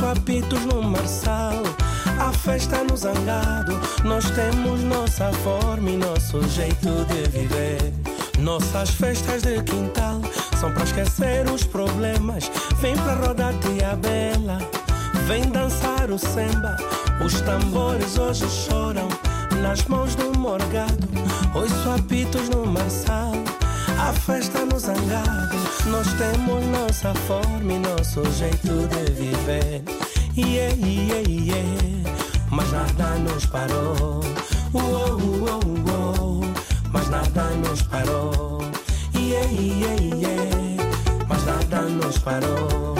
Ouço apitos no marçal a festa no zangado. Nós temos nossa forma e nosso jeito de viver. Nossas festas de quintal são para esquecer os problemas. Vem pra rodar tia bela, vem dançar o samba. Os tambores hoje choram nas mãos do morgado. Ouço apitos no marçal. A festa no zangado, nós temos nossa forma e nosso jeito de viver. Yeah, yeah, yeah. Mas nada nos parou. Uou, uou, uou. Mas nada nos parou. Yeah, yeah, yeah. Mas nada nos parou.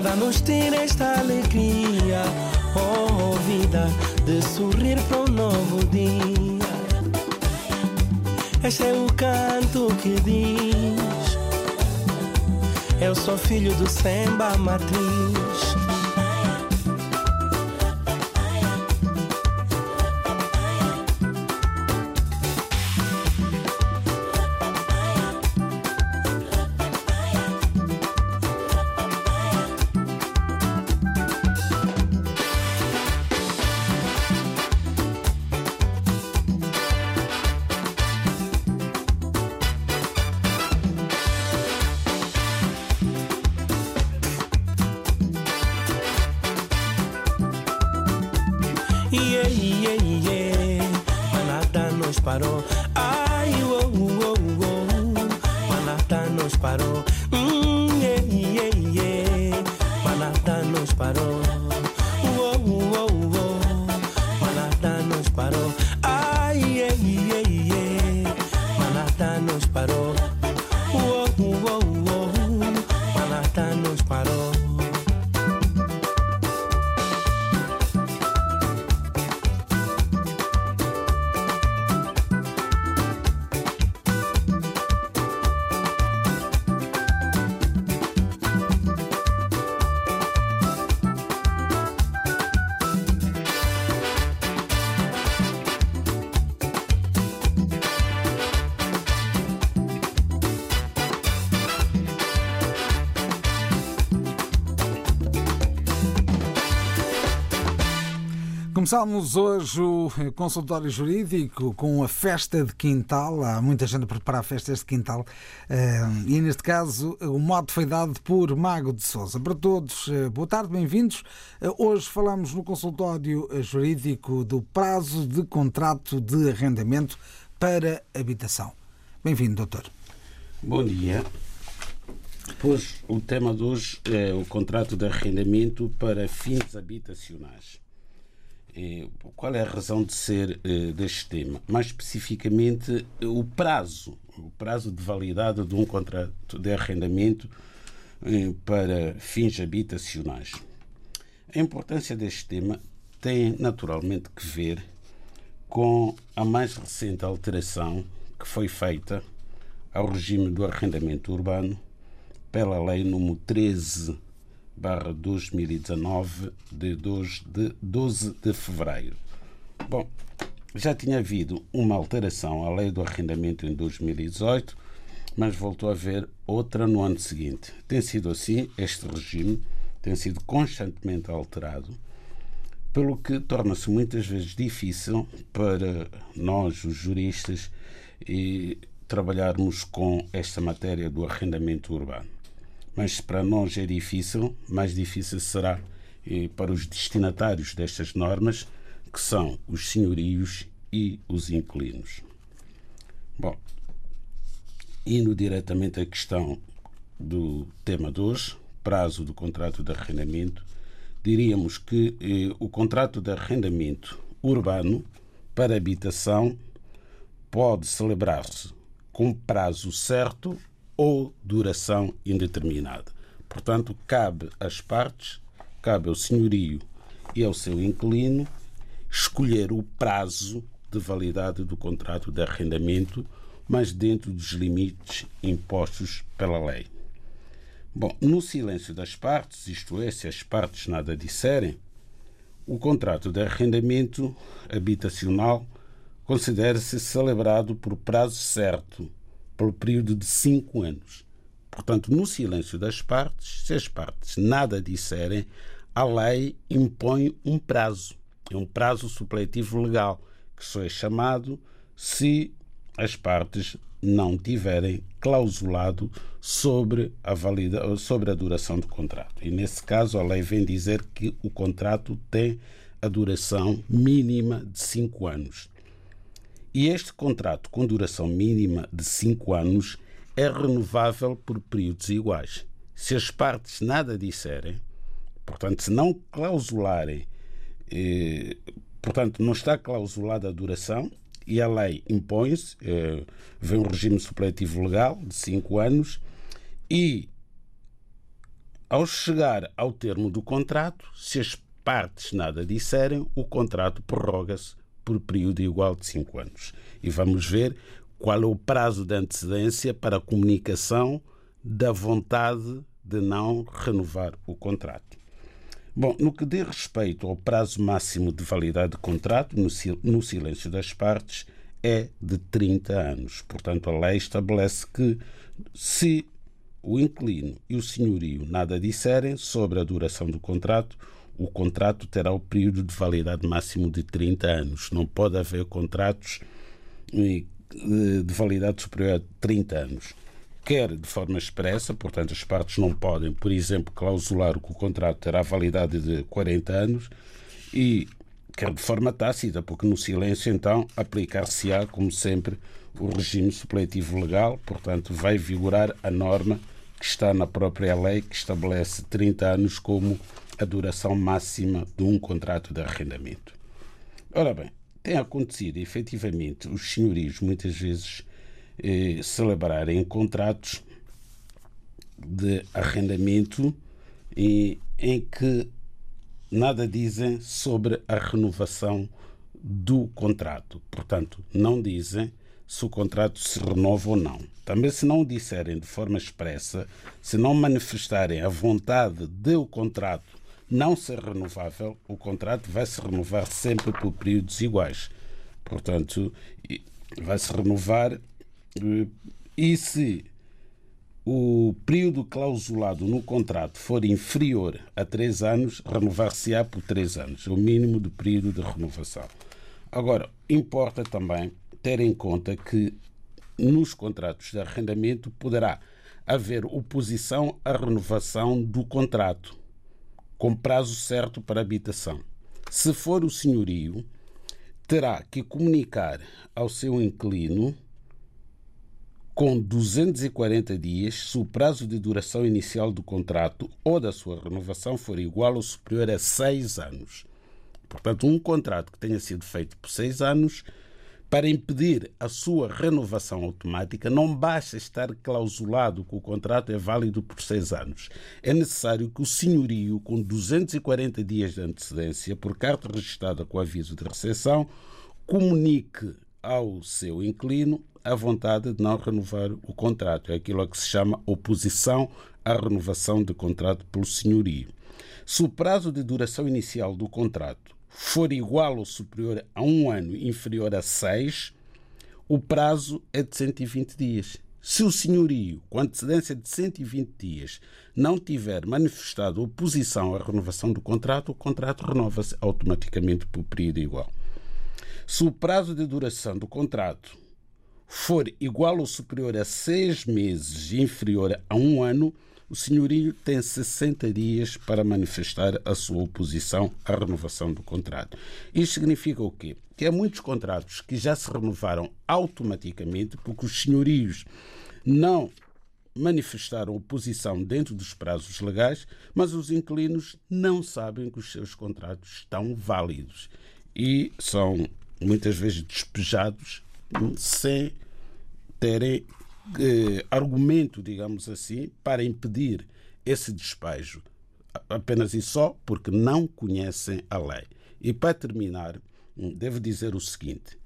Nada nos tira esta alegria, oh vida, de sorrir para um novo dia. Este é o canto que diz: Eu sou filho do Semba Matriz. Começámos hoje o consultório jurídico com a festa de quintal. Há muita gente a preparar festas de quintal eh, e, neste caso, o modo foi dado por Mago de Souza. Para todos, eh, boa tarde, bem-vindos. Eh, Hoje falamos no consultório jurídico do prazo de contrato de arrendamento para habitação. Bem-vindo, doutor. Bom dia. Pois o tema de hoje é o contrato de arrendamento para fins habitacionais. Eh, Qual é a razão de ser eh, deste tema? Mais especificamente, eh, o prazo. O prazo de validade de um contrato de arrendamento para fins habitacionais. A importância deste tema tem naturalmente que ver com a mais recente alteração que foi feita ao regime do arrendamento urbano pela Lei nº 13 2019 de 12 de, 12 de fevereiro. Bom, já tinha havido uma alteração à lei do arrendamento em 2018, mas voltou a haver outra no ano seguinte. Tem sido assim, este regime tem sido constantemente alterado, pelo que torna-se muitas vezes difícil para nós, os juristas, e trabalharmos com esta matéria do arrendamento urbano. Mas para nós é difícil, mais difícil será para os destinatários destas normas que são os senhorios e os inquilinos. Bom, indo diretamente à questão do tema de hoje, prazo do contrato de arrendamento, diríamos que eh, o contrato de arrendamento urbano para habitação pode celebrar-se com prazo certo ou duração indeterminada. Portanto, cabe às partes, cabe ao senhorio e ao seu inquilino escolher o prazo de validade do contrato de arrendamento, mas dentro dos limites impostos pela lei. Bom, no silêncio das partes, isto é, se as partes nada disserem, o contrato de arrendamento habitacional considera-se celebrado por prazo certo, pelo período de cinco anos. Portanto, no silêncio das partes, se as partes nada disserem, a lei impõe um prazo é um prazo supletivo legal, que só é chamado se as partes não tiverem clausulado sobre a, valida, sobre a duração do contrato. E nesse caso, a lei vem dizer que o contrato tem a duração mínima de cinco anos. E este contrato com duração mínima de cinco anos é renovável por períodos iguais. Se as partes nada disserem, portanto, se não clausularem e, portanto, não está clausulada a duração e a lei impõe-se, eh, vem um regime supletivo legal de cinco anos e, ao chegar ao termo do contrato, se as partes nada disserem, o contrato prorroga-se por período igual de cinco anos. E vamos ver qual é o prazo de antecedência para a comunicação da vontade de não renovar o contrato. Bom, no que diz respeito ao prazo máximo de validade de contrato, no silêncio das partes, é de 30 anos. Portanto, a lei estabelece que, se o inquilino e o senhorio nada disserem sobre a duração do contrato, o contrato terá o período de validade máximo de 30 anos. Não pode haver contratos eh, de validade superior a 30 anos quer de forma expressa, portanto, as partes não podem, por exemplo, clausular que o contrato terá validade de 40 anos, e quer de forma tácita, porque no silêncio, então, aplicar-se-á, como sempre, o regime supletivo legal, portanto, vai vigorar a norma que está na própria lei, que estabelece 30 anos como a duração máxima de um contrato de arrendamento. Ora bem, tem acontecido, efetivamente, os senhorios muitas vezes eh, celebrarem contratos de arrendamento em, em que nada dizem sobre a renovação do contrato. Portanto, não dizem se o contrato se renova ou não. Também, se não disserem de forma expressa, se não manifestarem a vontade de o contrato não ser renovável, o contrato vai se renovar sempre por períodos iguais. Portanto, vai se renovar e se o período clausulado no contrato for inferior a três anos, renovar-se-á por três anos, o mínimo do período de renovação. Agora, importa também ter em conta que nos contratos de arrendamento poderá haver oposição à renovação do contrato, com prazo certo para habitação. Se for o senhorio, terá que comunicar ao seu inquilino com 240 dias se o prazo de duração inicial do contrato ou da sua renovação for igual ou superior a seis anos. Portanto, um contrato que tenha sido feito por seis anos Para impedir a sua renovação automática, não basta estar clausulado que o contrato é válido por seis anos. É necessário que o senhorio, com 240 dias de antecedência, por carta registrada com aviso de recepção, comunique ao seu inquilino a vontade de não renovar o contrato. É aquilo que se chama oposição à renovação de contrato pelo senhorio. Se o prazo de duração inicial do contrato for igual ou superior a um ano, inferior a seis, o prazo é de 120 dias. Se o senhorio, com antecedência de 120 dias, não tiver manifestado oposição à renovação do contrato, o contrato renova-se automaticamente por período igual. Se o prazo de duração do contrato for igual ou superior a seis meses e inferior a um ano, o senhorio tem 60 dias para manifestar a sua oposição à renovação do contrato. Isto significa o quê? Que há muitos contratos que já se renovaram automaticamente porque os senhorios não manifestaram oposição dentro dos prazos legais, mas os inquilinos não sabem que os seus contratos estão válidos e são muitas vezes despejados sem terem eh, argumento, digamos assim, para impedir esse despejo. Apenas e só porque não conhecem a lei. E para terminar, hum, devo dizer o seguinte: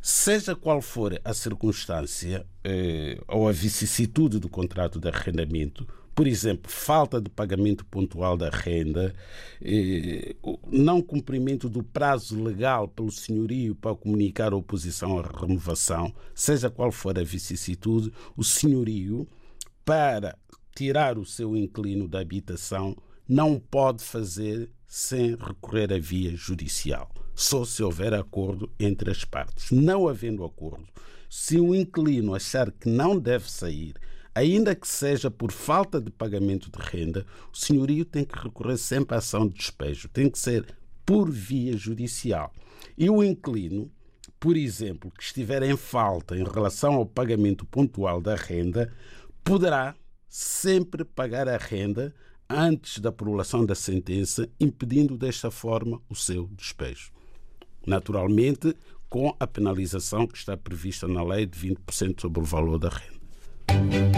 seja qual for a circunstância eh, ou a vicissitude do contrato de arrendamento, por exemplo, falta de pagamento pontual da renda, eh, não cumprimento do prazo legal pelo senhorio para comunicar a oposição à renovação, seja qual for a vicissitude, o senhorio, para tirar o seu inquilino da habitação, não pode fazer sem recorrer à via judicial, só se houver acordo entre as partes. Não havendo acordo, se o inquilino achar que não deve sair, ainda que seja por falta de pagamento de renda, o senhorio tem que recorrer sempre à ação de despejo, tem que ser por via judicial. E o inquilino, por exemplo, que estiver em falta em relação ao pagamento pontual da renda, poderá sempre pagar a renda antes da prolação da sentença, impedindo desta forma o seu despejo. Naturalmente, com a penalização que está prevista na lei de 20% sobre o valor da renda.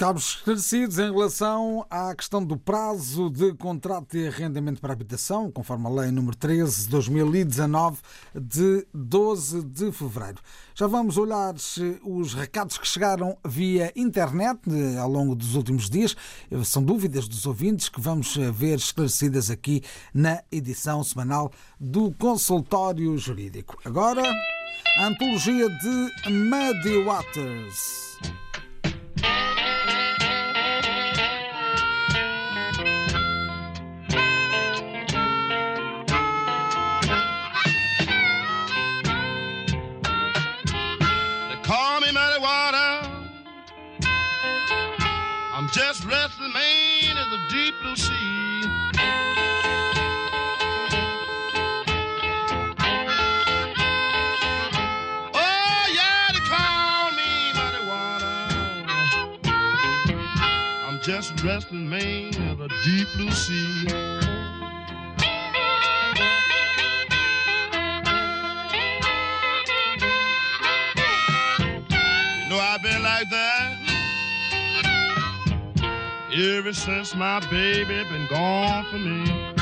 Ficámos esclarecidos em relação à questão do prazo de contrato de arrendamento para habitação, conforme a Lei nº 13 de 2019, de 12 de fevereiro. Já vamos olhar os recados que chegaram via internet eh, ao longo dos últimos dias. Eh, são dúvidas dos ouvintes que vamos eh, ver esclarecidas aqui na edição semanal do Consultório Jurídico. Agora, a antologia de Muddy Waters. I'm just resting main the deep blue sea. You know I've been like that ever since my baby been gone from me.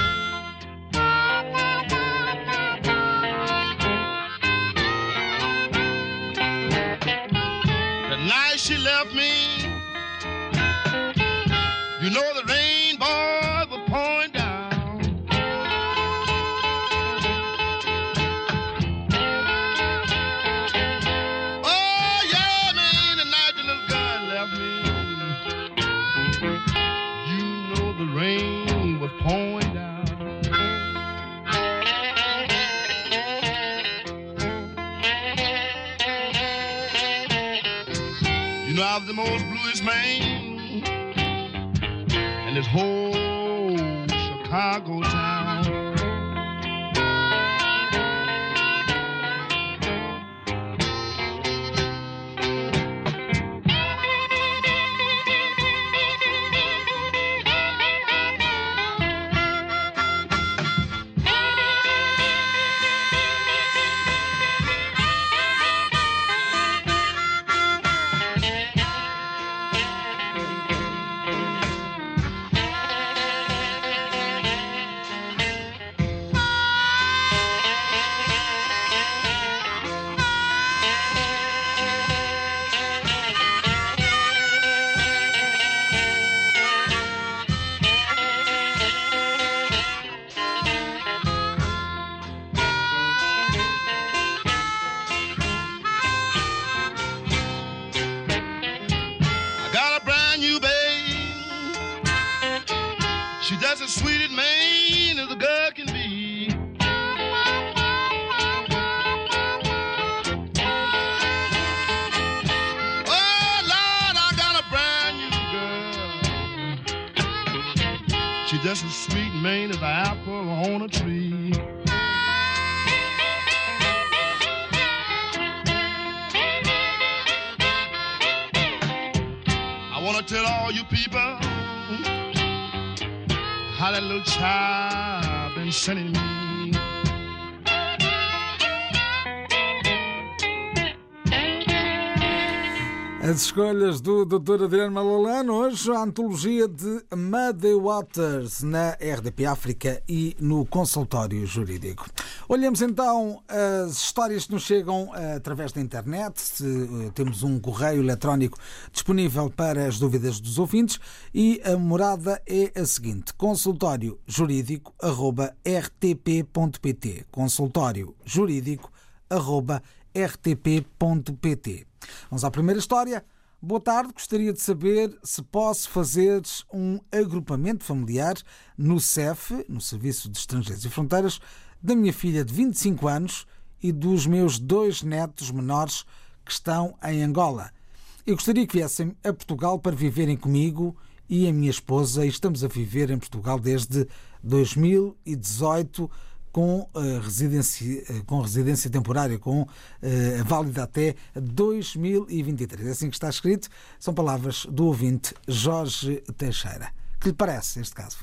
Escolhas do Dr. Adriano Malalano, hoje a antologia de Muddy Waters na RDP África e no consultório jurídico. Olhamos então as histórias que nos chegam eh, através da internet. Eh, Temos um correio eletrónico disponível para as dúvidas dos ouvintes e a morada é a seguinte: consultório jurídico rtp.pt. Consultório jurídico rtp.pt. Vamos à primeira história. Boa tarde, gostaria de saber se posso fazer um agrupamento familiar no CEF, no Serviço de Estrangeiros e Fronteiras, da minha filha de 25 anos e dos meus dois netos menores que estão em Angola. Eu gostaria que viessem a Portugal para viverem comigo e a minha esposa, e estamos a viver em Portugal desde 2018 com eh, residência, eh, com residência temporária, com eh, válida até 2023. É assim que está escrito. São palavras do ouvinte Jorge Teixeira. Que lhe parece este caso?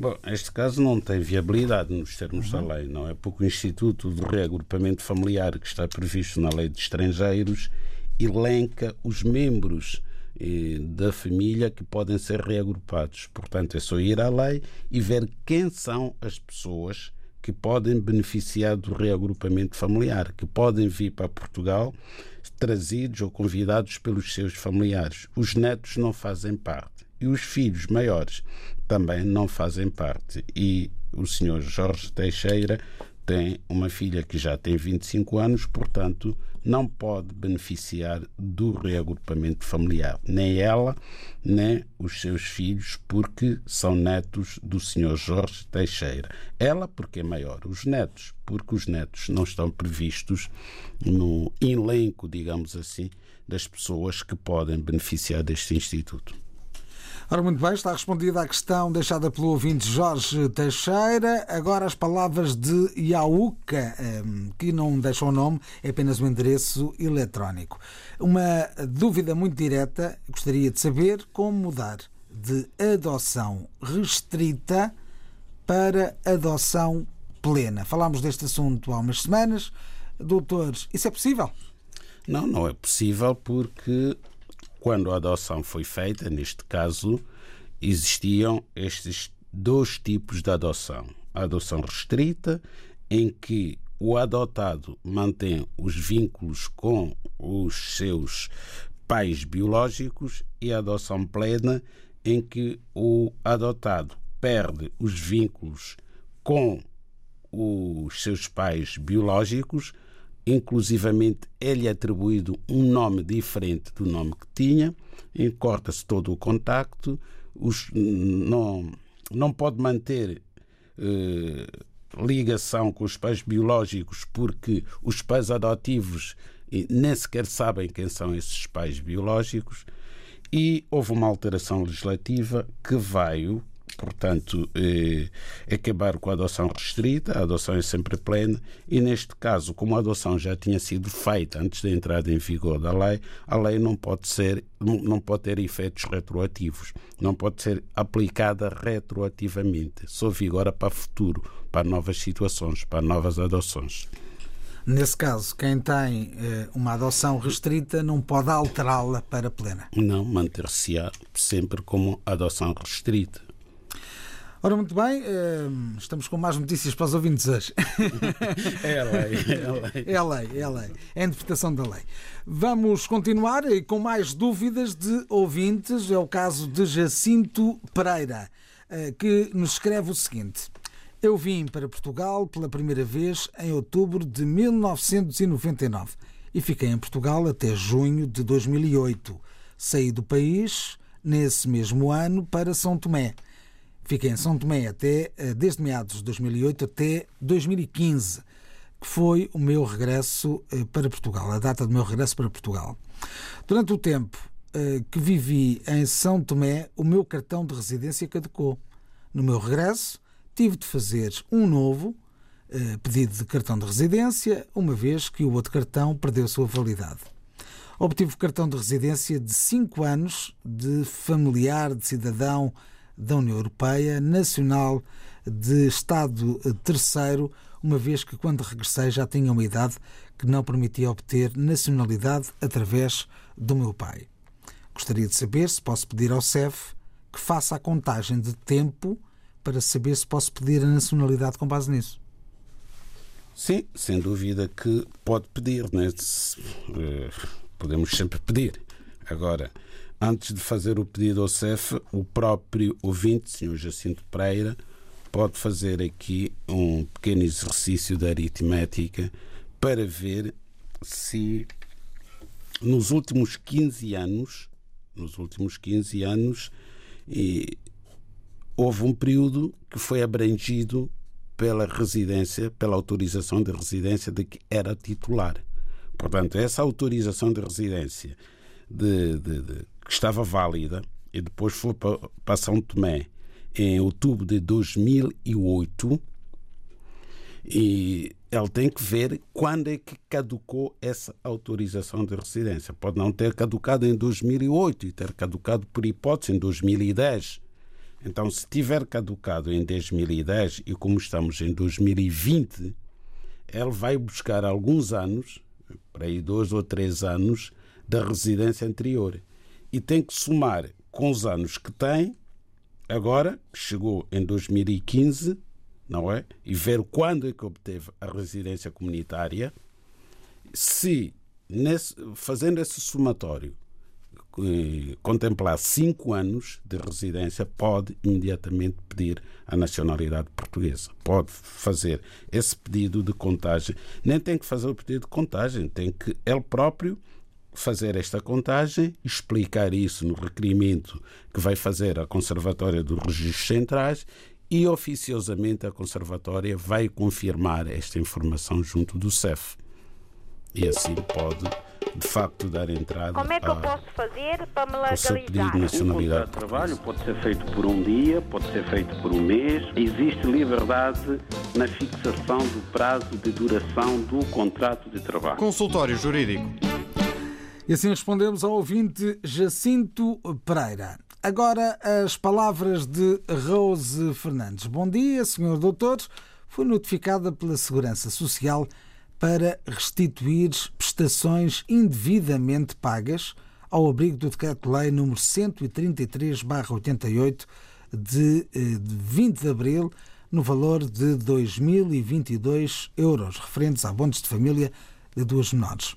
Bom, este caso não tem viabilidade nos termos da lei, não é? Porque o Instituto de Reagrupamento Familiar, que está previsto na Lei de Estrangeiros, elenca os membros eh, da família que podem ser reagrupados. Portanto, é só ir à lei e ver quem são as pessoas que podem beneficiar do reagrupamento familiar, que podem vir para Portugal trazidos ou convidados pelos seus familiares. Os netos não fazem parte e os filhos maiores também não fazem parte. E o senhor Jorge Teixeira tem uma filha que já tem 25 anos, portanto, não pode beneficiar do reagrupamento familiar, nem ela, nem os seus filhos, porque são netos do senhor Jorge Teixeira. Ela, porque é maior, os netos, porque os netos não estão previstos no elenco, digamos assim, das pessoas que podem beneficiar deste instituto. Ora, muito bem, está respondida a questão deixada pelo ouvinte Jorge Teixeira. Agora as palavras de Iauca, ehm, que não deixa o nome, é apenas o endereço eletrónico. Uma dúvida muito direta, gostaria de saber como mudar de adoção restrita para adoção plena. Falámos deste assunto há umas semanas. Doutores, isso é possível? Não, não é possível porque quando a adoção foi feita, neste caso, existiam estes dois tipos de adoção. A adoção restrita, em que o adotado mantém os vínculos com os seus pais biológicos, e a adoção plena, em que o adotado perde os vínculos com os seus pais biológicos, inclusivamente é-lhe atribuído um nome diferente do nome que tinha, corta-se todo o contacto, os, não, não pode manter eh, ligação com os pais biológicos porque os pais adotivos nem sequer sabem quem são esses pais biológicos. E houve uma alteração legislativa que veio, portanto, eh, acabar com a adoção restrita, a adoção é sempre plena, e neste caso, como a adoção já tinha sido feita antes da entrada em vigor da lei, a lei não pode ser, não pode ter efeitos retroativos, não pode ser aplicada retroativamente, só vigora para futuro, para novas situações, para novas adoções. Nesse caso, quem tem eh, uma adoção restrita não pode alterá-la para plena. Não, manter-se-á sempre como adoção restrita. Ora, muito bem, eh, estamos com mais notícias para os ouvintes hoje. É a lei, é a lei. É a lei, é a lei. É a interpretação da lei. Vamos continuar e com mais dúvidas de ouvintes. É o caso de Jacinto Pereira, eh, que nos escreve o seguinte. Eu vim para Portugal pela primeira vez em outubro de 1999 e fiquei em Portugal até junho de 2008. Saí do país nesse mesmo ano para São Tomé. Fiquei em São Tomé até eh, desde meados de 2008 até 2015, que foi o meu regresso eh, para Portugal, a data do meu regresso para Portugal. Durante o tempo eh, que vivi em São Tomé, o meu cartão de residência caducou. No meu regresso, tive de fazer um novo pedido de cartão de residência, uma vez que o outro cartão perdeu sua validade. Obtive o cartão de residência de 5 anos de familiar de cidadão da União Europeia, nacional de Estado terceiro, uma vez que quando regressei já tinha uma idade que não permitia obter nacionalidade através do meu pai. Gostaria de saber se posso pedir ao CEF que faça a contagem de tempo para saber se posso pedir a nacionalidade com base nisso. Sim, sem dúvida que pode pedir, né? Eh, podemos sempre pedir. Agora, antes de fazer o pedido ao CEF, o próprio ouvinte, Sr. Jacinto Pereira, pode fazer aqui um pequeno exercício de aritmética para ver se nos últimos 15 anos, nos últimos 15 anos, e houve um período que foi abrangido pela residência, pela autorização de residência de que era titular. Portanto, essa autorização de residência de, de, de, que estava válida e depois foi para, São Tomé em outubro de 2008 e ele tem que ver quando é que caducou essa autorização de residência. Pode não ter caducado em 2008 e ter caducado por hipótese em 2010. Então, se tiver caducado em 2010 e como estamos em 2020, ele vai buscar alguns anos, para aí dois ou três anos, da residência anterior. E tem que somar com os anos que tem, agora, chegou em 2015, não é? E ver quando é que obteve a residência comunitária, se nesse, fazendo esse somatório eh, contemplar cinco anos de residência, pode imediatamente pedir a nacionalidade portuguesa. Pode fazer esse pedido de contagem. Nem tem que fazer o pedido de contagem, tem que ele próprio fazer esta contagem, explicar isso no requerimento que vai fazer a Conservatória dos Registros Centrais e oficiosamente a Conservatória vai confirmar esta informação junto do CEF. E assim pode de facto dar entrada Como é que eu posso fazer para me ao seu pedido de legalizar? nacionalidade contrato de trabalho pode ser feito por um dia, pode ser feito por um mês. Existe liberdade na fixação do prazo de duração do contrato de trabalho. Consultório Jurídico. E assim respondemos ao ouvinte Jacinto Pereira. Agora as palavras de Rose Fernandes. Bom dia, senhor doutor. Fui notificada pela Segurança Social para restituir prestações indevidamente pagas ao abrigo do Decreto-Lei número 133/88 de eh, de 20 de abril no valor de 2.022 euros referentes a abonos de família de duas menores.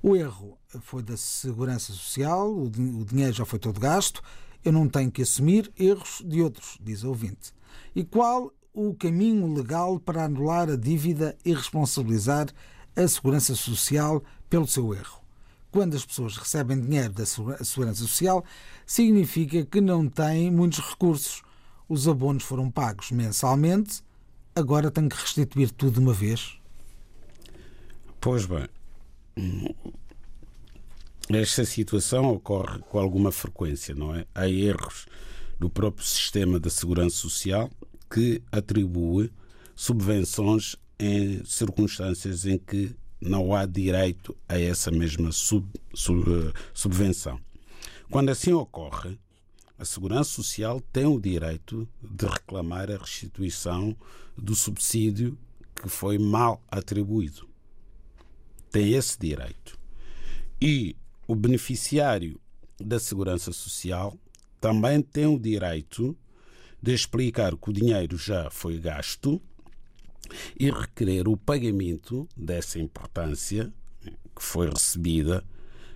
O erro foi da Segurança Social, o din- o dinheiro já foi todo gasto, eu não tenho que assumir erros de outros, diz o ouvinte. E qual o caminho legal para anular a dívida e responsabilizar a Segurança Social pelo seu erro? Quando as pessoas recebem dinheiro da Segura- Segurança Social, significa que não têm muitos recursos. Os abonos foram pagos mensalmente, agora tenho que restituir tudo de uma vez. Pois bem, esta situação ocorre com alguma frequência, não é? Há erros do próprio sistema da segurança social que atribui subvenções em circunstâncias em que não há direito a essa mesma sub, sub, subvenção. Quando assim ocorre, a Segurança Social tem o direito de reclamar a restituição do subsídio que foi mal atribuído. Tem esse direito. E o beneficiário da Segurança Social também tem o direito de explicar que o dinheiro já foi gasto e requerer o pagamento dessa importância que foi recebida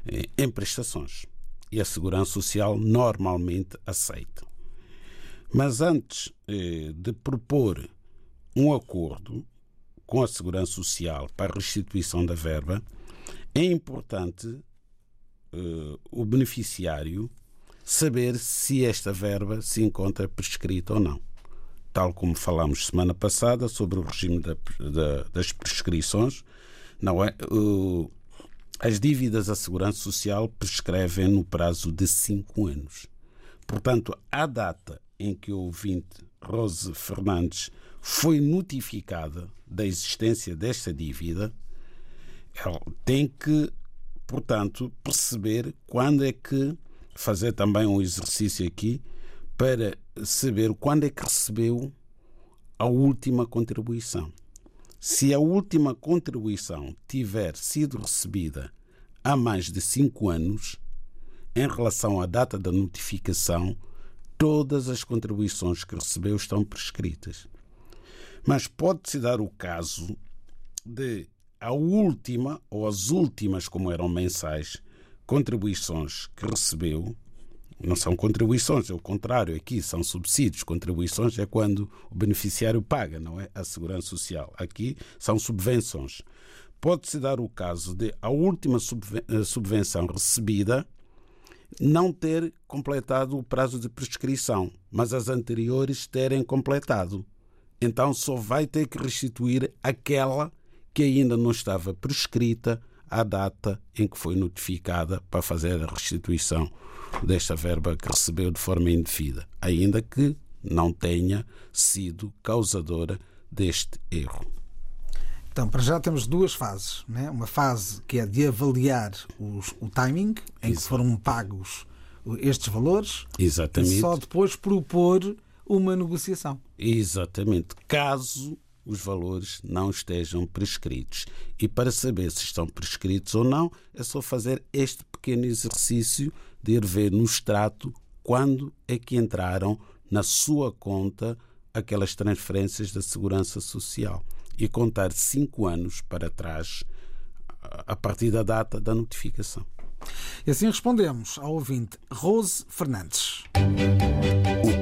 eh, em prestações. E a Segurança Social normalmente aceita. Mas antes eh, de propor um acordo com a Segurança Social para a restituição da verba, é importante uh, o beneficiário saber se esta verba se encontra prescrita ou não. Tal como falámos semana passada sobre o regime da, da, das prescrições, não é? Uh, as dívidas à Segurança Social prescrevem no prazo de cinco anos. Portanto, a data em que o ouvinte Rose Fernandes foi notificada da existência desta dívida, ela tem que, portanto, perceber quando é que fazer também um exercício aqui para saber quando é que recebeu a última contribuição. Se a última contribuição tiver sido recebida há mais de cinco anos, em relação à data da notificação, todas as contribuições que recebeu estão prescritas. Mas pode-se dar o caso de a última ou as últimas, como eram mensais, contribuições que recebeu, não são contribuições, é o contrário, aqui são subsídios. Contribuições é quando o beneficiário paga, não é? A segurança social. Aqui são subvenções. Pode-se dar o caso de a última eh, subvenção recebida não ter completado o prazo de prescrição, mas as anteriores terem completado então só vai ter que restituir aquela que ainda não estava prescrita à data em que foi notificada para fazer a restituição desta verba que recebeu de forma indevida, ainda que não tenha sido causadora deste erro. Então, para já temos duas fases. Né? Uma fase que é de avaliar os, o timing em Isso. que foram pagos estes valores Exatamente. e só depois propor uma negociação. Exatamente. Caso os valores não estejam prescritos. E para saber se estão prescritos ou não, é só fazer este pequeno exercício de ir ver no extrato quando é que entraram na sua conta aquelas transferências da Segurança Social e contar cinco anos para trás a partir da data da notificação. E assim respondemos ao ouvinte Rose Fernandes.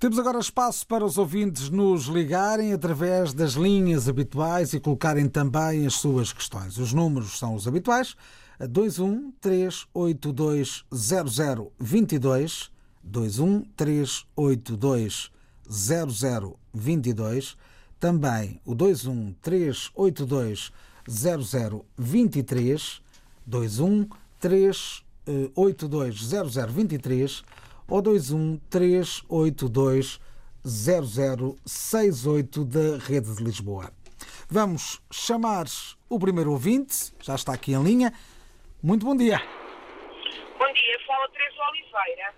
Temos agora espaço para os ouvintes nos ligarem através das linhas habituais e colocarem também as suas questões. Os números são os habituais: 21 382 0022, 21 382 0022, também o 21 382 0023, 21 382 0023 ou 213820068 da Rede de Lisboa. Vamos chamar o primeiro ouvinte, já está aqui em linha. Muito bom dia. Bom dia, fala Teresa Oliveira.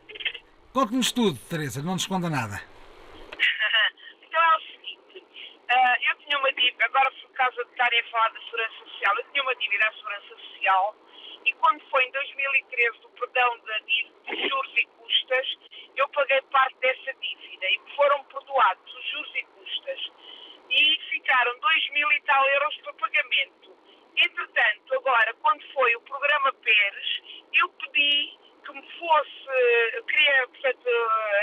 Conte-nos tudo, Teresa, não nos esconda nada. então é o seguinte, uh, eu tinha uma dívida, agora por causa de estarem a falar da Segurança Social, eu tinha uma dívida à Segurança Social e quando foi em 2013 o perdão da dívida de juros e custas, eu paguei parte dessa dívida e me foram perdoados os juros e custas. E ficaram 2 mil e tal euros para pagamento. Entretanto, agora, quando foi o programa Pérez, eu pedi que me fosse, queria, portanto,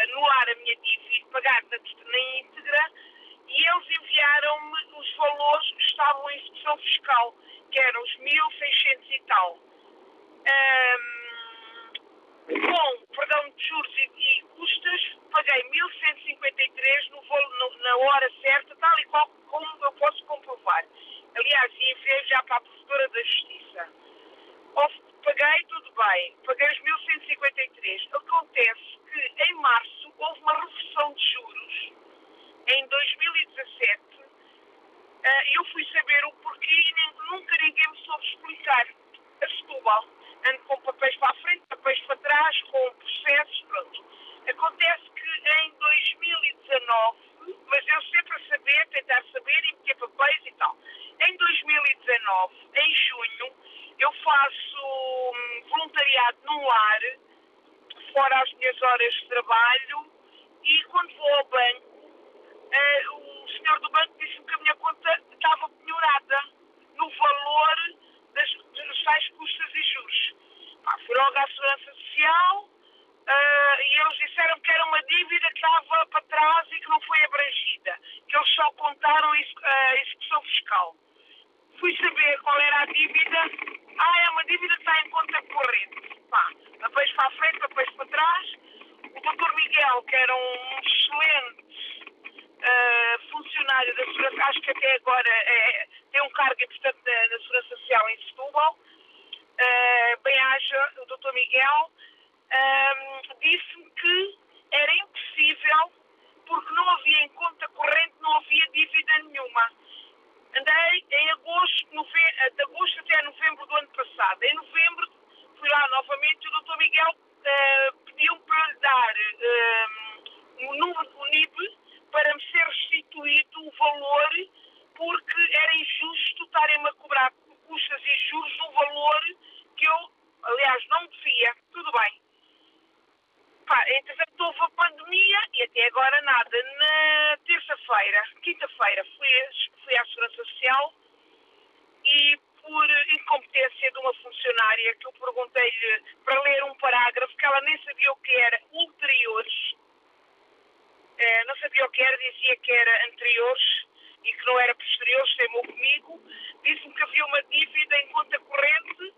anular a minha dívida e pagar na, na íntegra, e eles enviaram-me os valores que estavam em execução fiscal, que eram os 1.600 e tal ahm, com perdão de juros e, e custas, paguei 1153 no, volo- no- na hora certa, tal e qual como eu posso comprovar. Aliás, enviei já para a Provedora da Justiça. Houve- paguei tudo bem, paguei os 1153. Acontece que em março houve uma reversão de juros em 2017 ah, eu fui saber o porquê e nunca ninguém me soube explicar. A Setúbal ando com papéis para a frente, papéis para trás, com processos, pronto. Acontece que em 2019, mas eu sempre a saber, tentar saber e meter papéis e tal. Em 2019, em junho, eu faço hum, voluntariado no lar, fora as minhas horas de trabalho, e quando vou ao banco, eh, o senhor do banco disse-me que a minha conta estava penhorada no valor das, dos tais e juros. Pá, fui logo à Segurança Social eh, e eles disseram que era uma dívida que estava para trás e que não foi abrangida, que eles só contaram a ex- a execução fiscal. Fui saber qual era a dívida. Ah, é uma dívida que está em conta corrente. Pá, papéis para a frente, papéis para trás. O doutor Miguel, que era um excelente uh, funcionário da Segurança, acho que até agora é- tem um cargo importante na, na Segurança Social em Setúbal, uh, bem haja o Dr. Miguel, um, disse-me que era impossível porque não havia em conta corrente, não havia dívida nenhuma. Andei em agosto, nove- de agosto até novembro do ano passado. Em novembro fui lá novamente e o Dr. Miguel eh, pediu-me para lhe dar eh, o número do NIB para me ser restituído o valor porque era injusto estarem-me a cobrar custas e juros no valor que eu, aliás, não devia. Tudo bem. Pá, entretanto houve a pandemia e até agora nada. Na terça-feira, quinta-feira, fui, fui à Segurança Social e por incompetência de uma funcionária que eu perguntei-lhe para ler um parágrafo que ela nem sabia o que era ulteriores, eh, não sabia o que era, dizia que era anteriores e que não era posteriores, teimou comigo, disse-me que havia uma dívida em conta corrente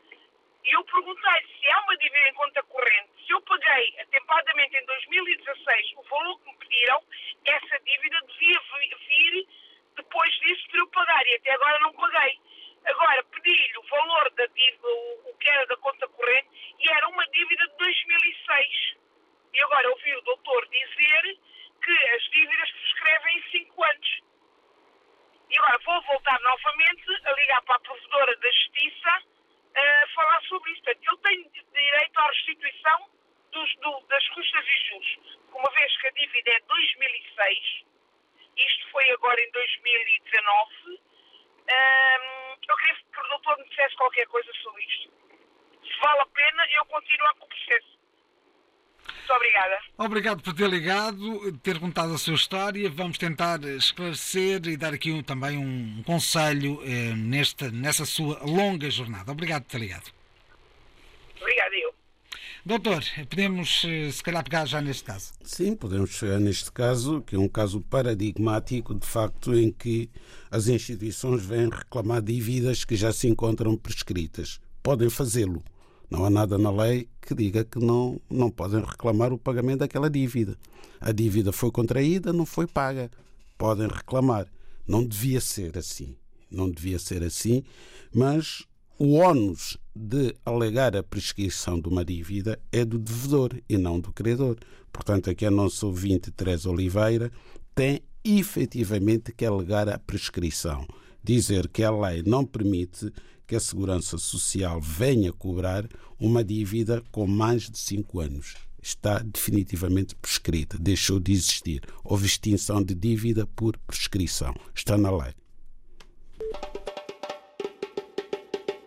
e eu perguntei se há uma dívida em conta corrente, se eu paguei atempadamente em 2016 o valor que me pediram, essa dívida devia vi- vir depois disso para eu pagar e até agora não paguei. Agora, pedi-lhe o valor da dívida, o, o que era da conta corrente, e era uma dívida de 2006. E agora ouvi o doutor dizer que as dívidas prescrevem em 5 anos. E agora vou voltar novamente a ligar para a Provedora da Justiça a falar sobre isto. Eu tenho direito à restituição dos- do- das custas e juros. Uma vez que a dívida é 2006, isto foi agora em 2019, hum, eu queria que o doutor me dissesse qualquer coisa sobre isto. Se vale a pena, eu continuo com o processo. Muito obrigada. Obrigado por ter ligado, ter contado a sua história. Vamos tentar esclarecer e dar aqui um- também um conselho eh, nesta, nessa sua longa jornada. Obrigado por ter ligado. Obrigada, eu. Doutor, podemos eh, se calhar pegar já neste caso. Sim, podemos chegar neste caso, que é um caso paradigmático, de facto, em que as instituições vêm reclamar dívidas que já se encontram prescritas. Podem fazê-lo. Não há nada na lei que diga que não, não podem reclamar o pagamento daquela dívida. A dívida foi contraída, não foi paga. Podem reclamar. Não devia ser assim. Não devia ser assim, mas o ónus de alegar a prescrição de uma dívida é do devedor e não do credor. Portanto, aqui a nossa ouvinte Teresa Oliveira tem efetivamente que alegar a prescrição. Dizer que a lei não permite que a Segurança Social venha cobrar uma dívida com mais de cinco anos. Está definitivamente prescrita, deixou de existir. Houve extinção de dívida por prescrição. Está na lei.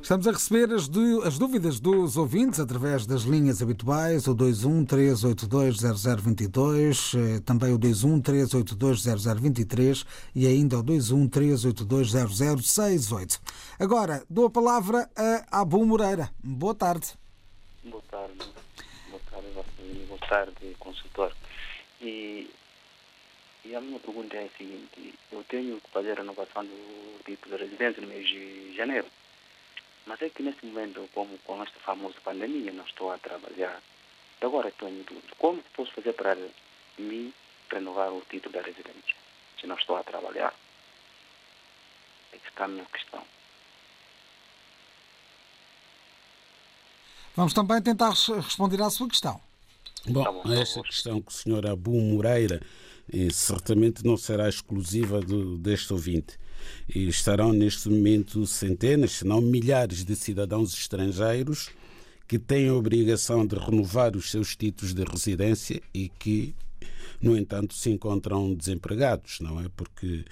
Estamos a receber as, du- as dúvidas dos ouvintes através das linhas habituais, o 21 382 0022, eh, também o 21 382 0023 e ainda o 21 382 0068. Agora, dou a palavra a Abu Moreira. Boa tarde. Boa tarde. Boa tarde. Boa tarde, consultor. E, e a minha pergunta é a seguinte: eu tenho que fazer a renovação do título de residência no mês de janeiro. Mas é que nesse momento, como com esta famosa pandemia, não estou a trabalhar. Agora estou em dúvida. Como posso fazer para me renovar o título da residência? Se não estou a trabalhar. É que está a minha questão. Vamos também tentar res- responder à sua questão. Bom, Tá esta bom. questão que o senhor Abu Moreira eh, certamente não será exclusiva do, deste ouvinte. E estarão neste momento centenas, se não milhares de cidadãos estrangeiros que têm a obrigação de renovar os seus títulos de residência e que, no entanto, se encontram desempregados, não é? Porque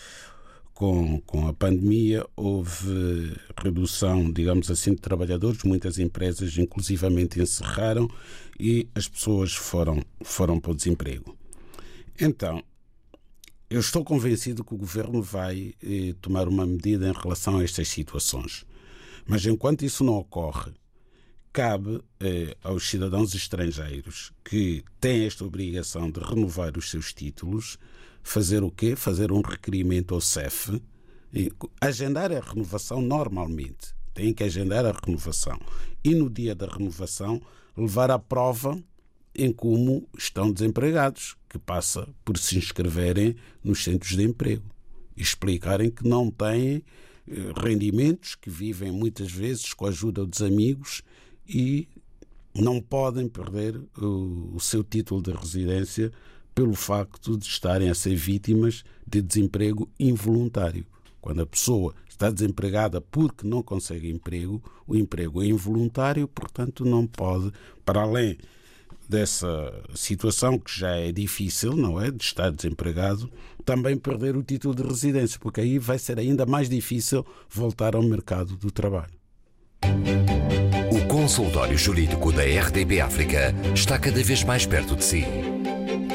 com, com a pandemia houve redução, digamos assim, de trabalhadores, muitas empresas inclusivamente encerraram e as pessoas foram, foram para o desemprego. Então, eu estou convencido que o governo vai eh, tomar uma medida em relação a estas situações. Mas enquanto isso não ocorre, cabe eh, aos cidadãos estrangeiros que têm esta obrigação de renovar os seus títulos fazer o quê? Fazer um requerimento ao CEF, e agendar a renovação normalmente. Têm que agendar a renovação. E no dia da renovação, levar a prova em como estão desempregados, que passa por se inscreverem nos centros de emprego e explicarem que não têm eh, rendimentos, que vivem muitas vezes com a ajuda dos amigos e não podem perder o, o seu título de residência pelo facto de estarem a ser vítimas de desemprego involuntário. Quando a pessoa está desempregada porque não consegue emprego, o emprego é involuntário, portanto, não pode, para além dessa situação que já é difícil, não é? De estar desempregado, também perder o título de residência, porque aí vai ser ainda mais difícil voltar ao mercado do trabalho. O consultório jurídico da RDB África está cada vez mais perto de si.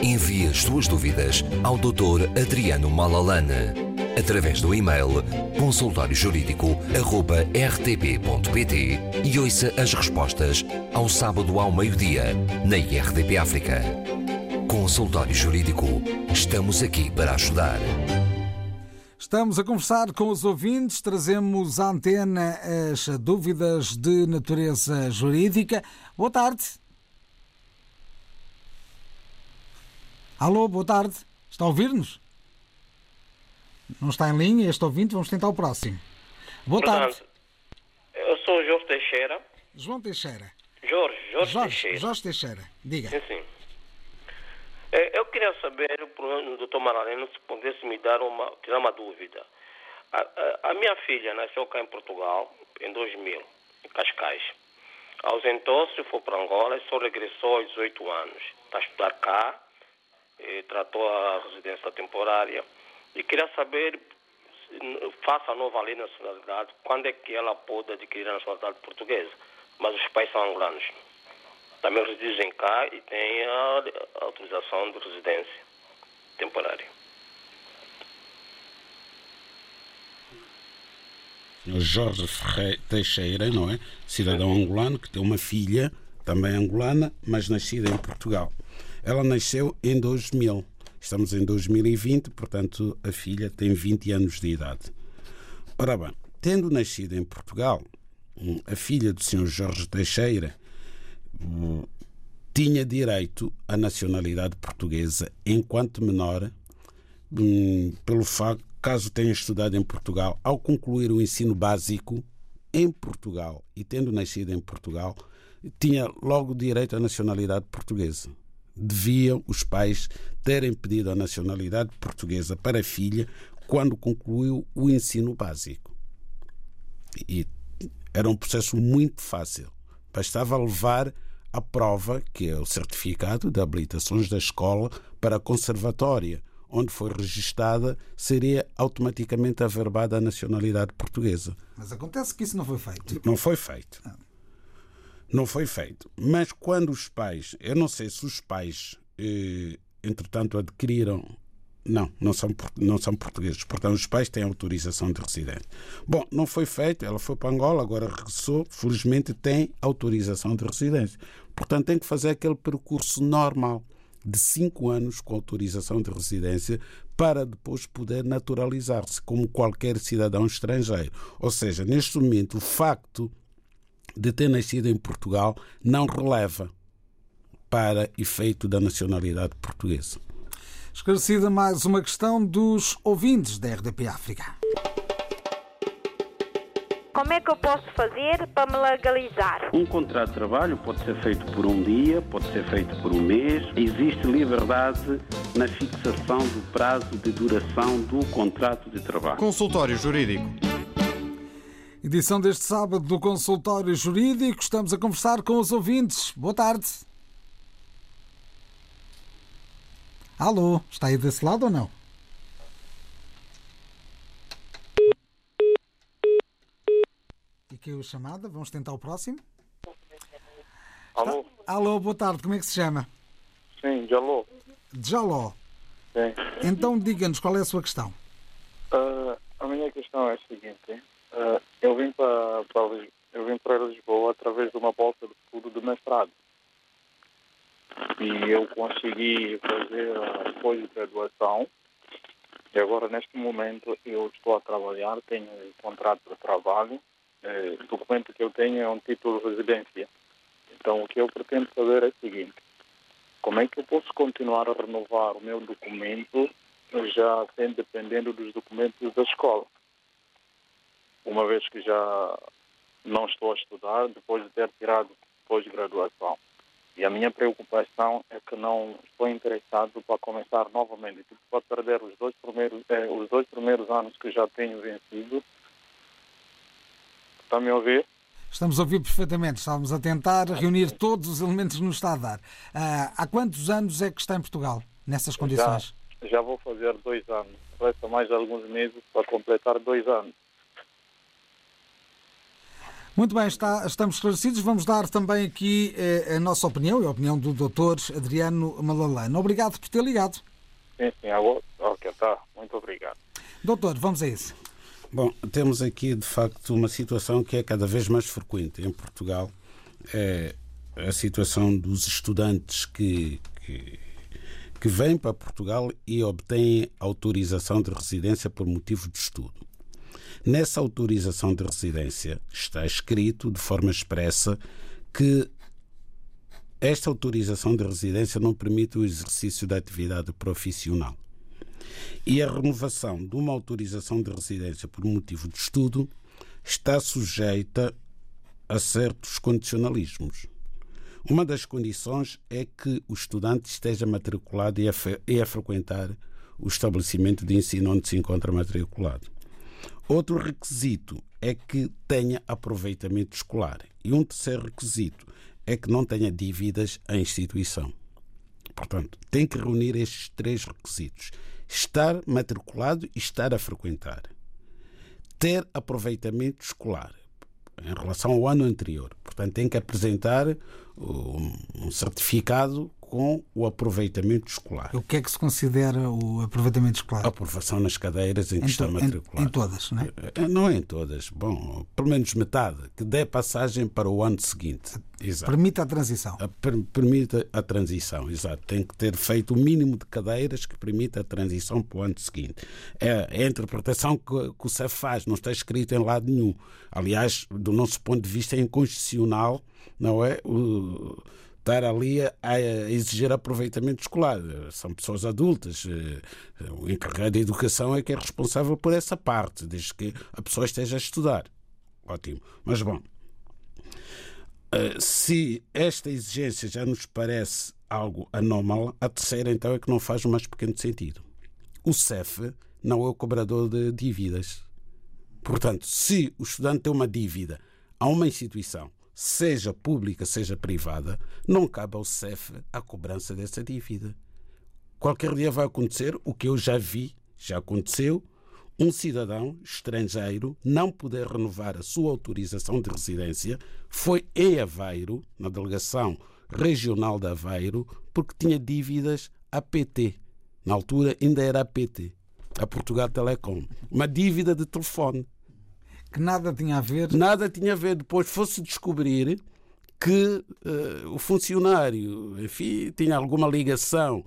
Envie as suas dúvidas ao Dr. Adriano Malalane através do e-mail consultóriojurídico.rtp.pt e ouça as respostas ao sábado ao meio-dia na RDP África. Consultório Jurídico. Estamos aqui para ajudar. Estamos a conversar com os ouvintes, trazemos à antena as dúvidas de natureza jurídica. Boa tarde. Alô, boa tarde. Está a ouvir-nos? Não está em linha este ouvinte, vamos tentar o próximo. Boa tarde. Portanto, eu sou Jorge Teixeira. João Teixeira. Jorge, Jorge, Jorge, Teixeira. Jorge Teixeira, diga. Sim, sim. É, Eu queria saber, o doutor Maraleno, se pudesse me dar uma, tirar uma dúvida. A, a- a minha filha nasceu cá em Portugal em 2000, em Cascais. Ausentou-se, foi para Angola e só regressou aos 18 anos para estudar cá, tratou a residência temporária. E queria saber, faça a nova lei de nacionalidade, quando é que ela pode adquirir a nacionalidade portuguesa? Mas os pais são angolanos. Também residem cá e têm a, autorização de residência temporária. Jorge Ferre- Teixeira, não é? Cidadão angolano que tem uma filha, também angolana, mas nascida em Portugal. Ela nasceu em 2000. Estamos em 2020, portanto a filha tem 20 anos de idade. Ora bem, tendo nascido em Portugal, hum, a filha do Sr. Jorge Teixeira hum, tinha direito à nacionalidade portuguesa enquanto menor hum, pelo facto, caso tenha estudado em Portugal, ao concluir o ensino básico em Portugal e tendo nascido em Portugal, tinha logo direito à nacionalidade portuguesa. Deviam os pais terem pedido a nacionalidade portuguesa para a filha quando concluiu o ensino básico. E era um processo muito fácil. Bastava levar a prova, que é o certificado de habilitações da escola para a conservatória, onde foi registada, seria automaticamente averbada a nacionalidade portuguesa. Mas acontece que isso não foi feito. Não foi feito. Não foi feito. Mas quando os pais, eu não sei se os pais, eh, entretanto, adquiriram. Não, não são, não são portugueses. Portanto, os pais têm autorização de residência. Bom, não foi feito, ela foi para Angola, agora regressou, felizmente tem autorização de residência. Portanto, tem que fazer aquele percurso normal de cinco anos com autorização de residência para depois poder naturalizar-se como qualquer cidadão estrangeiro. Ou seja, neste momento, o facto de ter nascido em Portugal não releva para efeito da nacionalidade portuguesa. Esclarecida mais uma questão dos ouvintes da RDP África. Como é que eu posso fazer para me legalizar? Um contrato de trabalho pode ser feito por um dia, pode ser feito por um mês. Existe liberdade na fixação do prazo de duração do contrato de trabalho. Consultório Jurídico. Edição deste sábado do Consultório Jurídico. Estamos a conversar com os ouvintes. Boa tarde. Alô, está aí desse lado ou não? E caiu a chamada. Vamos tentar o próximo. Alô? Alô, boa tarde. Como é que se chama? Sim, alô. Jaló. Sim. Então diga-nos qual é a sua questão. Ah, a minha questão é a seguinte. Ah, eu, vim para, eu vim para Lisboa através de uma bolsa de estudo de mestrado. E eu consegui fazer a pós-graduação. E agora, neste momento, eu estou a trabalhar, tenho um contrato de trabalho. Eh, o documento que eu tenho é um título de residência. Então, o que eu pretendo saber é o seguinte. Como é que eu posso continuar a renovar o meu documento já sendo dependendo dos documentos da escola? Uma vez que já não estou a estudar, depois de ter tirado pós-graduação. E a minha preocupação é que não estou interessado para começar novamente, tipo, para perder os dois primeiros, eh, os dois primeiros anos que já tenho vencido. Está me a ouvir? Estamos a ouvir perfeitamente. Estávamos a tentar reunir todos os elementos que nos está a dar. Ah, há quantos anos é que está em Portugal, nessas condições? Já, já vou fazer dois anos. Resta mais alguns meses para completar dois anos. Muito bem, está- estamos esclarecidos. Vamos dar também aqui eh, a nossa opinião e a opinião do Dr. Adriano Malalano. Obrigado por ter ligado. Sim, sim, agora. Ok, tá. Muito obrigado. Doutor, vamos a isso. Bom, temos aqui de facto uma situação que é cada vez mais frequente em Portugal. É a situação dos estudantes que, que, que vêm para Portugal e obtêm autorização de residência por motivo de estudo. Nessa autorização de residência está escrito de forma expressa que esta autorização de residência não permite o exercício da atividade profissional. E a renovação de uma autorização de residência por motivo de estudo está sujeita a certos condicionalismos. Uma das condições é que o estudante esteja matriculado e a, frequentar o estabelecimento de ensino onde se encontra matriculado. Outro requisito é que tenha aproveitamento escolar. E um terceiro requisito é que não tenha dívidas à instituição. Portanto, tem que reunir estes três requisitos: estar matriculado e estar a frequentar, ter aproveitamento escolar em relação ao ano anterior. Portanto, tem que apresentar um certificado com o aproveitamento escolar. O que é que se considera o aproveitamento escolar? A aprovação nas cadeiras em que Em está to- em- matriculado. em todas, não é? Eh, Não é em todas. Bom, pelo menos metade, que dê passagem para o ano seguinte. Exato. Permite a transição. A- per- Permite a transição, exato. Tem que ter feito o mínimo de cadeiras que permita a transição para o ano seguinte. É, é a interpretação que, que o CEF faz, não está escrito em lado nenhum. Aliás, do nosso ponto de vista, é inconstitucional, não é? O, estar ali a, a exigir aproveitamento escolar. São pessoas adultas. eh, O encarregado de educação é que é responsável por essa parte, desde que a pessoa esteja a estudar. Ótimo. Mas bom, eh, se esta exigência já nos parece algo anómalo, a terceira então é que não faz o mais pequeno sentido. O CEF não é o cobrador de dívidas. Portanto, se o estudante tem uma dívida a uma instituição, seja pública, seja privada, não cabe ao CEF a cobrança dessa dívida. qualquer dia vai acontecer o que eu já vi, já aconteceu, um cidadão estrangeiro não poder renovar a sua autorização de residência foi em Aveiro, na delegação regional de Aveiro, porque tinha dívidas à PT. Na altura ainda era a PT, a Portugal Telecom. Uma dívida de telefone. Que nada tinha a ver. Nada tinha a ver. Depois fosse descobrir que uh, o funcionário, enfim, tinha alguma ligação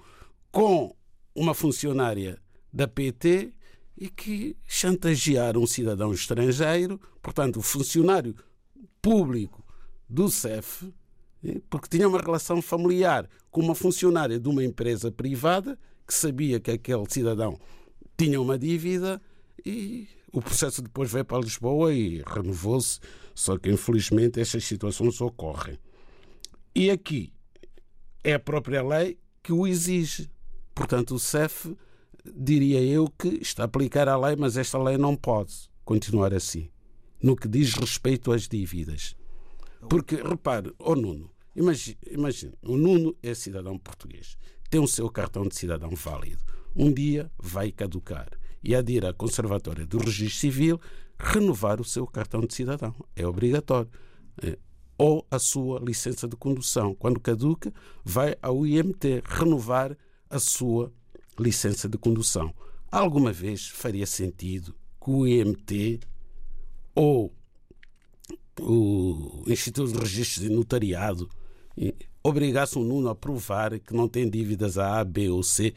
com uma funcionária da PT e que chantagearam um cidadão estrangeiro, portanto, o funcionário público do CEF, eh, porque tinha uma relação familiar com uma funcionária de uma empresa privada que sabia que aquele cidadão tinha uma dívida e o processo depois veio para Lisboa e renovou-se, só que infelizmente estas situações ocorrem. E aqui é a própria lei que o exige. Portanto, o CEF, diria eu, que está a aplicar a lei, mas esta lei não pode continuar assim, no que diz respeito às dívidas. Porque, repare, o oh Nuno, imagine, o Nuno é cidadão português, tem o seu cartão de cidadão válido. Um dia vai caducar e ir à Conservatória do Registro Civil renovar o seu cartão de cidadão. É obrigatório. É, ou a sua licença de condução. Quando caduca, vai ao IMT renovar a sua licença de condução. Alguma vez faria sentido que o IMT ou o Instituto de Registros de Notariado obrigasse o Nuno a provar que não tem dívidas a A, B ou C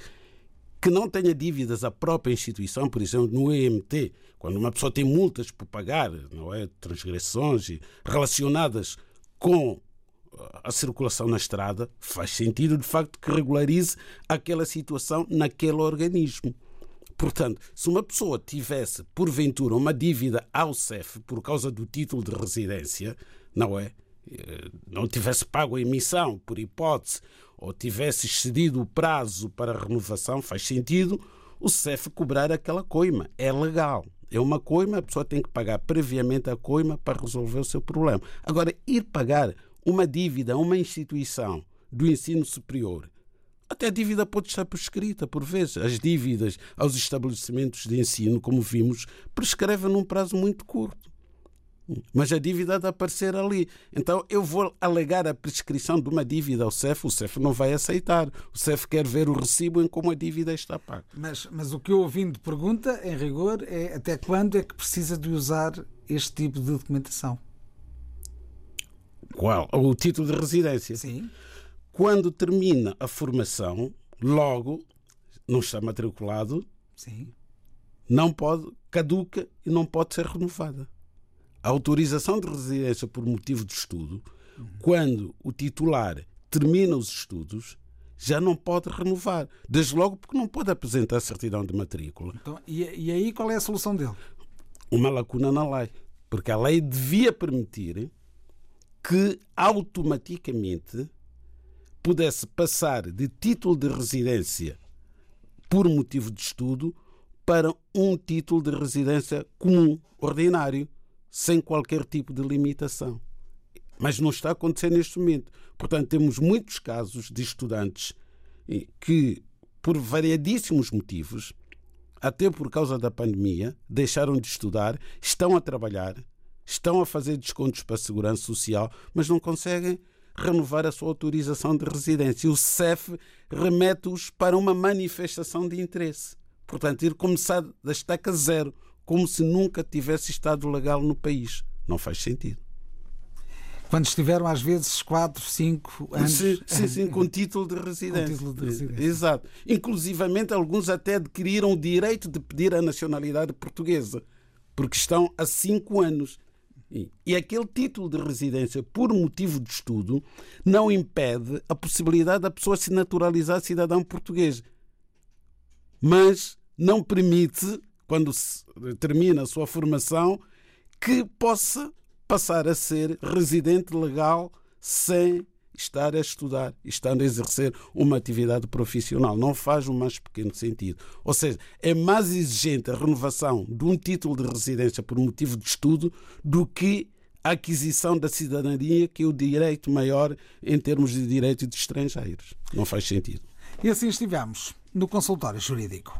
que não tenha dívidas à própria instituição, por exemplo, no EMT, quando uma pessoa tem multas por pagar, não é, transgressões relacionadas com a circulação na estrada, faz sentido de facto que regularize aquela situação naquele organismo. Portanto, se uma pessoa tivesse, porventura, uma dívida ao CEF por causa do título de residência, não é? Eh, não tivesse pago a emissão, por hipótese, ou tivesse excedido o prazo para a renovação, faz sentido o CEF cobrar aquela coima. É legal. É uma coima, a pessoa tem que pagar previamente a coima para resolver o seu problema. Agora, ir pagar uma dívida a uma instituição do ensino superior, até a dívida pode estar prescrita, por vezes. As dívidas aos estabelecimentos de ensino, como vimos, prescrevem num prazo muito curto mas a dívida há de aparecer ali. Então eu vou alegar a prescrição de uma dívida ao CEF, o CEF não vai aceitar. O CEF quer ver o recibo em como a dívida está paga. Mas, mas o que eu ouvindo pergunta, em rigor, é até quando é que precisa de usar este tipo de documentação? Qual? O título de residência. Sim. Quando termina a formação, logo não está matriculado, Sim. não pode, caduca e não pode ser renovada a autorização de residência por motivo de estudo, uhum. quando o titular termina os estudos, já não pode renovar. Desde logo porque não pode apresentar certidão de matrícula. Então, e, e aí qual é a solução dele? Uma lacuna na lei. Porque a lei devia permitir que automaticamente pudesse passar de título de residência por motivo de estudo para um título de residência comum, ordinário sem qualquer tipo de limitação. Mas não está a acontecer neste momento. Portanto, temos muitos casos de estudantes que, por variadíssimos motivos, até por causa da pandemia, deixaram de estudar, estão a trabalhar, estão a fazer descontos para a segurança social, mas não conseguem renovar a sua autorização de residência. O CEF remete-os para uma manifestação de interesse. Portanto, ir começar da estaca zero como se nunca tivesse estado legal no país. Não faz sentido. Quando estiveram, às vezes, 4, 5 anos. Sim, sim, sim, com título de residência. título de residência. Exato. Inclusivamente, alguns até adquiriram o direito de pedir a nacionalidade portuguesa, porque estão há 5 anos. E aquele título de residência, por motivo de estudo, não impede a possibilidade da pessoa se naturalizar cidadão português. Mas não permite quando termina a sua formação, que possa passar a ser residente legal sem estar a estudar, estando a exercer uma atividade profissional. Não faz o mais pequeno sentido. Ou seja, é mais exigente a renovação de um título de residência por motivo de estudo do que a aquisição da cidadania, que é o direito maior em termos de direito de estrangeiros. Não faz sentido. E assim estivemos no consultório jurídico.